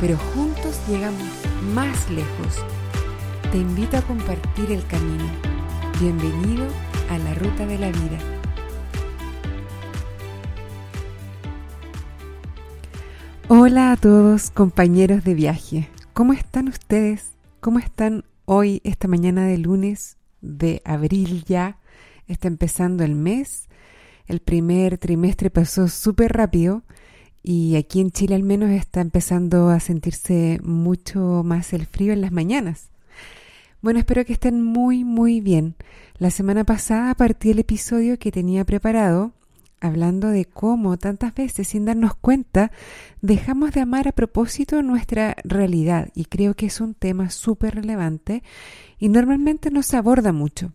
pero juntos llegamos más lejos. Te invito a compartir el camino. Bienvenido a la ruta de la vida. Hola a todos compañeros de viaje. ¿Cómo están ustedes? ¿Cómo están hoy, esta mañana de lunes de abril ya? Está empezando el mes. El primer trimestre pasó súper rápido y aquí en Chile al menos está empezando a sentirse mucho más el frío en las mañanas. Bueno, espero que estén muy, muy bien. La semana pasada partí el episodio que tenía preparado hablando de cómo tantas veces sin darnos cuenta dejamos de amar a propósito nuestra realidad y creo que es un tema súper relevante y normalmente no se aborda mucho,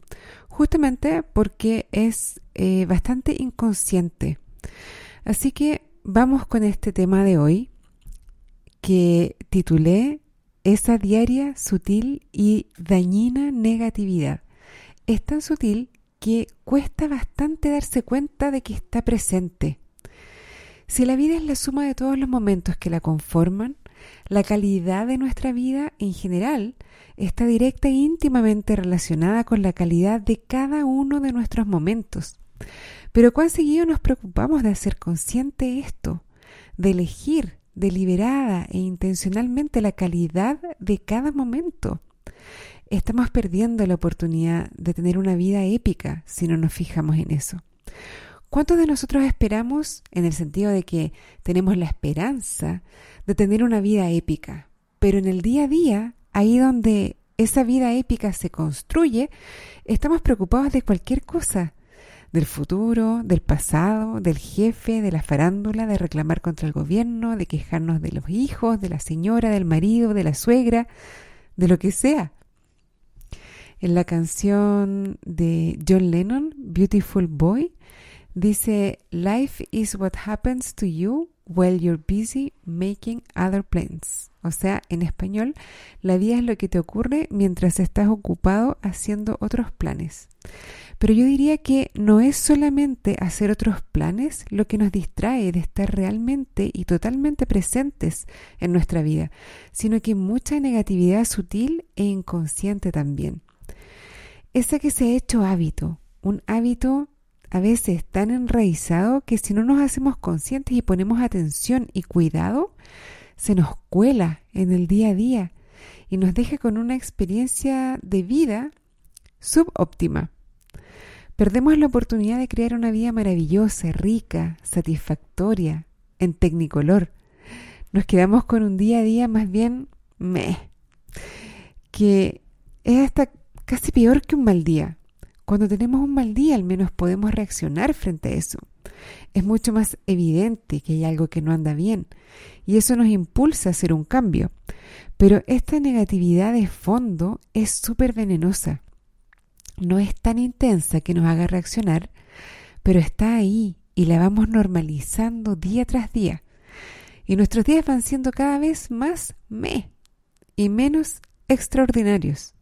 justamente porque es eh, bastante inconsciente. Así que vamos con este tema de hoy que titulé Esa diaria, sutil y dañina negatividad. Es tan sutil que cuesta bastante darse cuenta de que está presente. Si la vida es la suma de todos los momentos que la conforman, la calidad de nuestra vida en general está directa e íntimamente relacionada con la calidad de cada uno de nuestros momentos. Pero cuán seguido nos preocupamos de hacer consciente esto, de elegir deliberada e intencionalmente la calidad de cada momento estamos perdiendo la oportunidad de tener una vida épica si no nos fijamos en eso. ¿Cuántos de nosotros esperamos en el sentido de que tenemos la esperanza de tener una vida épica? Pero en el día a día, ahí donde esa vida épica se construye, estamos preocupados de cualquier cosa, del futuro, del pasado, del jefe, de la farándula, de reclamar contra el gobierno, de quejarnos de los hijos, de la señora, del marido, de la suegra, de lo que sea. En la canción de John Lennon, Beautiful Boy, dice, Life is what happens to you while you're busy making other plans. O sea, en español, la vida es lo que te ocurre mientras estás ocupado haciendo otros planes. Pero yo diría que no es solamente hacer otros planes lo que nos distrae de estar realmente y totalmente presentes en nuestra vida, sino que mucha negatividad sutil e inconsciente también ese que se ha hecho hábito, un hábito a veces tan enraizado que si no nos hacemos conscientes y ponemos atención y cuidado, se nos cuela en el día a día y nos deja con una experiencia de vida subóptima. Perdemos la oportunidad de crear una vida maravillosa, rica, satisfactoria, en tecnicolor. Nos quedamos con un día a día más bien meh, que es hasta casi peor que un mal día. Cuando tenemos un mal día al menos podemos reaccionar frente a eso. Es mucho más evidente que hay algo que no anda bien y eso nos impulsa a hacer un cambio. Pero esta negatividad de fondo es súper venenosa. No es tan intensa que nos haga reaccionar, pero está ahí y la vamos normalizando día tras día. Y nuestros días van siendo cada vez más me y menos extraordinarios.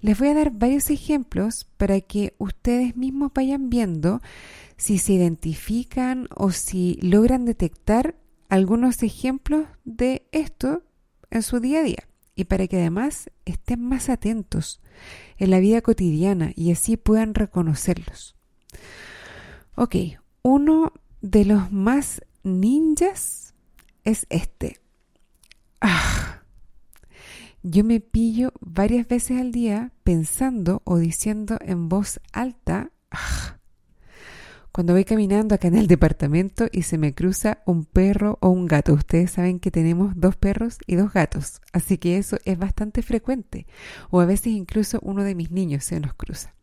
Les voy a dar varios ejemplos para que ustedes mismos vayan viendo si se identifican o si logran detectar algunos ejemplos de esto en su día a día y para que además estén más atentos en la vida cotidiana y así puedan reconocerlos. Ok, uno de los más ninjas es este. Ah, yo me pillo varias veces al día pensando o diciendo en voz alta, ah", cuando voy caminando acá en el departamento y se me cruza un perro o un gato. Ustedes saben que tenemos dos perros y dos gatos, así que eso es bastante frecuente. O a veces incluso uno de mis niños se nos cruza.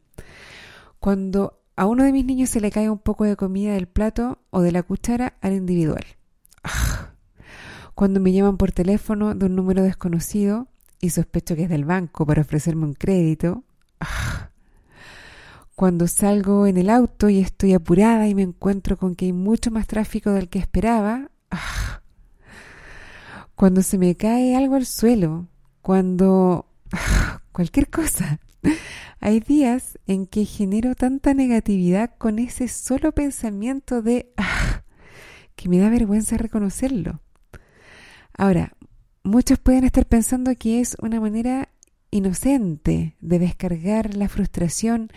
Cuando a uno de mis niños se le cae un poco de comida del plato o de la cuchara al individual. Ah, Cuando me llaman por teléfono de un número desconocido y sospecho que es del banco para ofrecerme un crédito. ¡Ah! Cuando salgo en el auto y estoy apurada y me encuentro con que hay mucho más tráfico del que esperaba. ¡ah! Cuando se me cae algo al suelo. Cuando... ¡ah! cualquier cosa. Hay días en que genero tanta negatividad con ese solo pensamiento de... que me da vergüenza reconocerlo. Ahora, muchos pueden estar pensando que es una manera inocente de descargar la frustración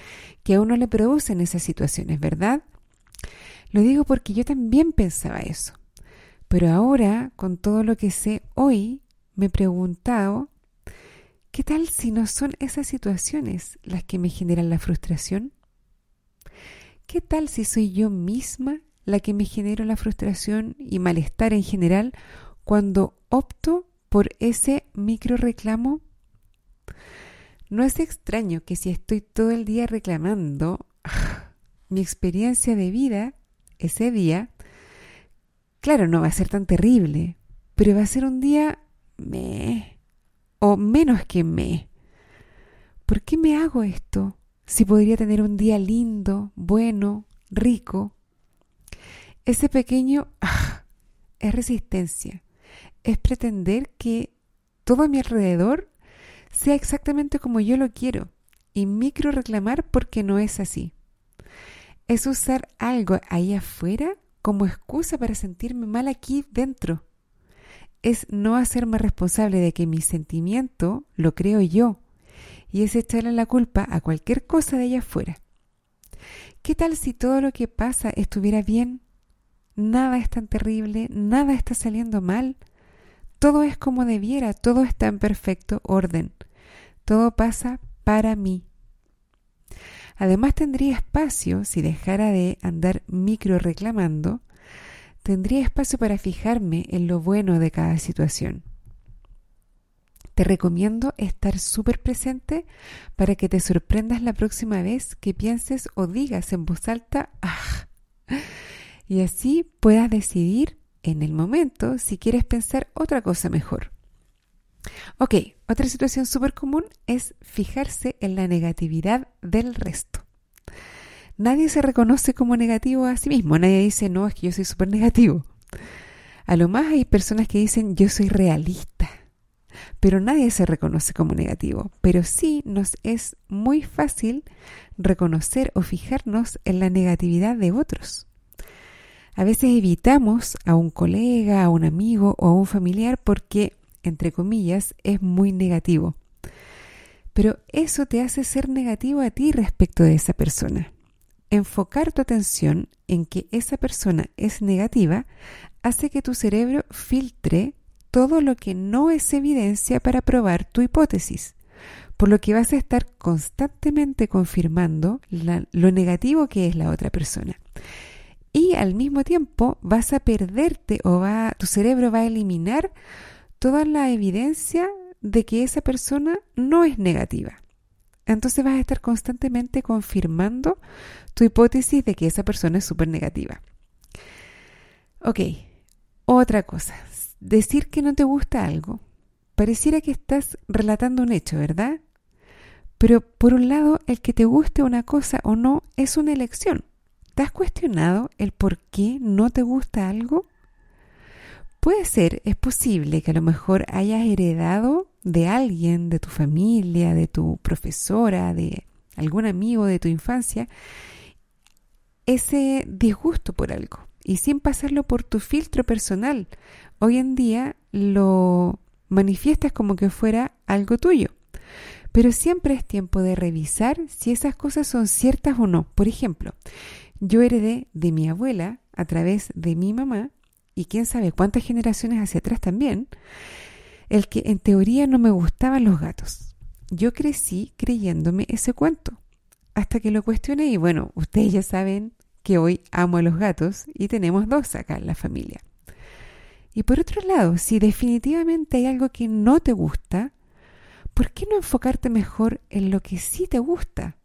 que a uno le produce en esas situaciones, ¿verdad? Lo digo porque yo también pensaba eso. Pero ahora, con todo lo que sé hoy, me he preguntado, ¿qué tal si no son esas situaciones las que me generan la frustración? ¿Qué tal si soy yo misma la que me genero la frustración y malestar en general cuando opto por ese micro reclamo? No es extraño que si estoy todo el día reclamando mi experiencia de vida ese día, claro, no va a ser tan terrible, pero va a ser un día me o menos que me. ¿Por qué me hago esto si podría tener un día lindo, bueno, rico? Ese pequeño es resistencia es pretender que todo a mi alrededor sea exactamente como yo lo quiero y micro reclamar porque no es así. Es usar algo ahí afuera como excusa para sentirme mal aquí dentro. Es no hacerme responsable de que mi sentimiento lo creo yo y es echarle la culpa a cualquier cosa de allá afuera. ¿Qué tal si todo lo que pasa estuviera bien? Nada es tan terrible, nada está saliendo mal todo es como debiera, todo está en perfecto orden. Todo pasa para mí. Además tendría espacio, si dejara de andar micro reclamando, tendría espacio para fijarme en lo bueno de cada situación. Te recomiendo estar súper presente para que te sorprendas la próxima vez que pienses o digas en voz alta, ¡ah! Y así puedas decidir en el momento si quieres pensar otra cosa mejor. Ok, otra situación súper común es fijarse en la negatividad del resto. Nadie se reconoce como negativo a sí mismo, nadie dice, no, es que yo soy súper negativo. A lo más hay personas que dicen, yo soy realista, pero nadie se reconoce como negativo. Pero sí nos es muy fácil reconocer o fijarnos en la negatividad de otros. A veces evitamos a un colega, a un amigo o a un familiar porque, entre comillas, es muy negativo. Pero eso te hace ser negativo a ti respecto de esa persona. Enfocar tu atención en que esa persona es negativa hace que tu cerebro filtre todo lo que no es evidencia para probar tu hipótesis, por lo que vas a estar constantemente confirmando lo negativo que es la otra persona y al mismo tiempo vas a perderte o va, tu cerebro va a eliminar toda la evidencia de que esa persona no es negativa. Entonces vas a estar constantemente confirmando tu hipótesis de que esa persona es súper negativa. Ok, otra cosa. Decir que no te gusta algo. Pareciera que estás relatando un hecho, ¿verdad? Pero por un lado, el que te guste una cosa o no es una elección. ¿Te has cuestionado el por qué no te gusta algo? Puede ser, es posible que a lo mejor hayas heredado de alguien, de tu familia, de tu profesora, de algún amigo de tu infancia, ese disgusto por algo y sin pasarlo por tu filtro personal. Hoy en día lo manifiestas como que fuera algo tuyo. Pero siempre es tiempo de revisar si esas cosas son ciertas o no. Por ejemplo, yo heredé de mi abuela a través de mi mamá y quién sabe cuántas generaciones hacia atrás también, el que en teoría no me gustaban los gatos. Yo crecí creyéndome ese cuento, hasta que lo cuestioné y bueno, ustedes ya saben que hoy amo a los gatos y tenemos dos acá en la familia. Y por otro lado, si definitivamente hay algo que no te gusta, ¿por qué no enfocarte mejor en lo que sí te gusta?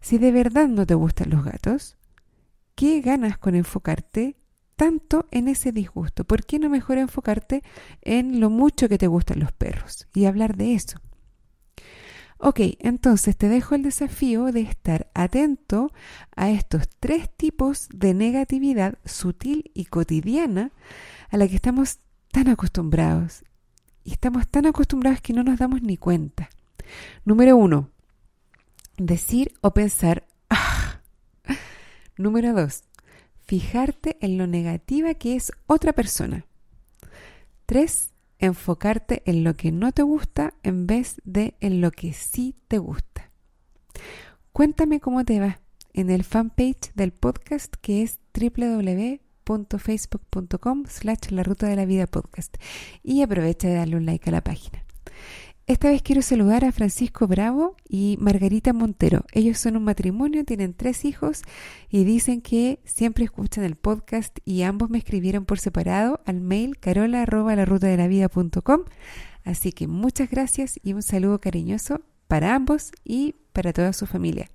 Si de verdad no te gustan los gatos, ¿qué ganas con enfocarte tanto en ese disgusto? ¿Por qué no mejor enfocarte en lo mucho que te gustan los perros y hablar de eso? Ok, entonces te dejo el desafío de estar atento a estos tres tipos de negatividad sutil y cotidiana a la que estamos tan acostumbrados. Y estamos tan acostumbrados que no nos damos ni cuenta. Número uno, decir o pensar, ah. Número dos, fijarte en lo negativa que es otra persona. Tres, enfocarte en lo que no te gusta en vez de en lo que sí te gusta. Cuéntame cómo te va en el fanpage del podcast que es www.facebook.com slash la ruta de la vida podcast y aprovecha de darle un like a la página. Esta vez quiero saludar a Francisco Bravo y Margarita Montero. Ellos son un matrimonio, tienen tres hijos y dicen que siempre escuchan el podcast y ambos me escribieron por separado al mail carola arroba la ruta de la vida Así que muchas gracias y un saludo cariñoso para ambos y para toda su familia.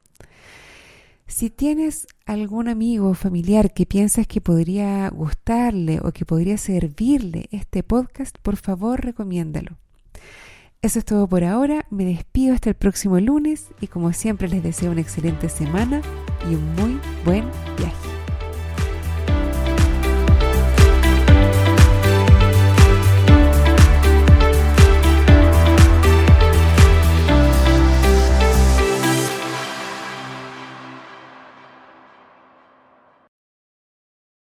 Si tienes algún amigo o familiar que piensas que podría gustarle o que podría servirle este podcast, por favor recomiéndalo. Eso es todo por ahora, me despido hasta el próximo lunes y como siempre les deseo una excelente semana y un muy buen viaje.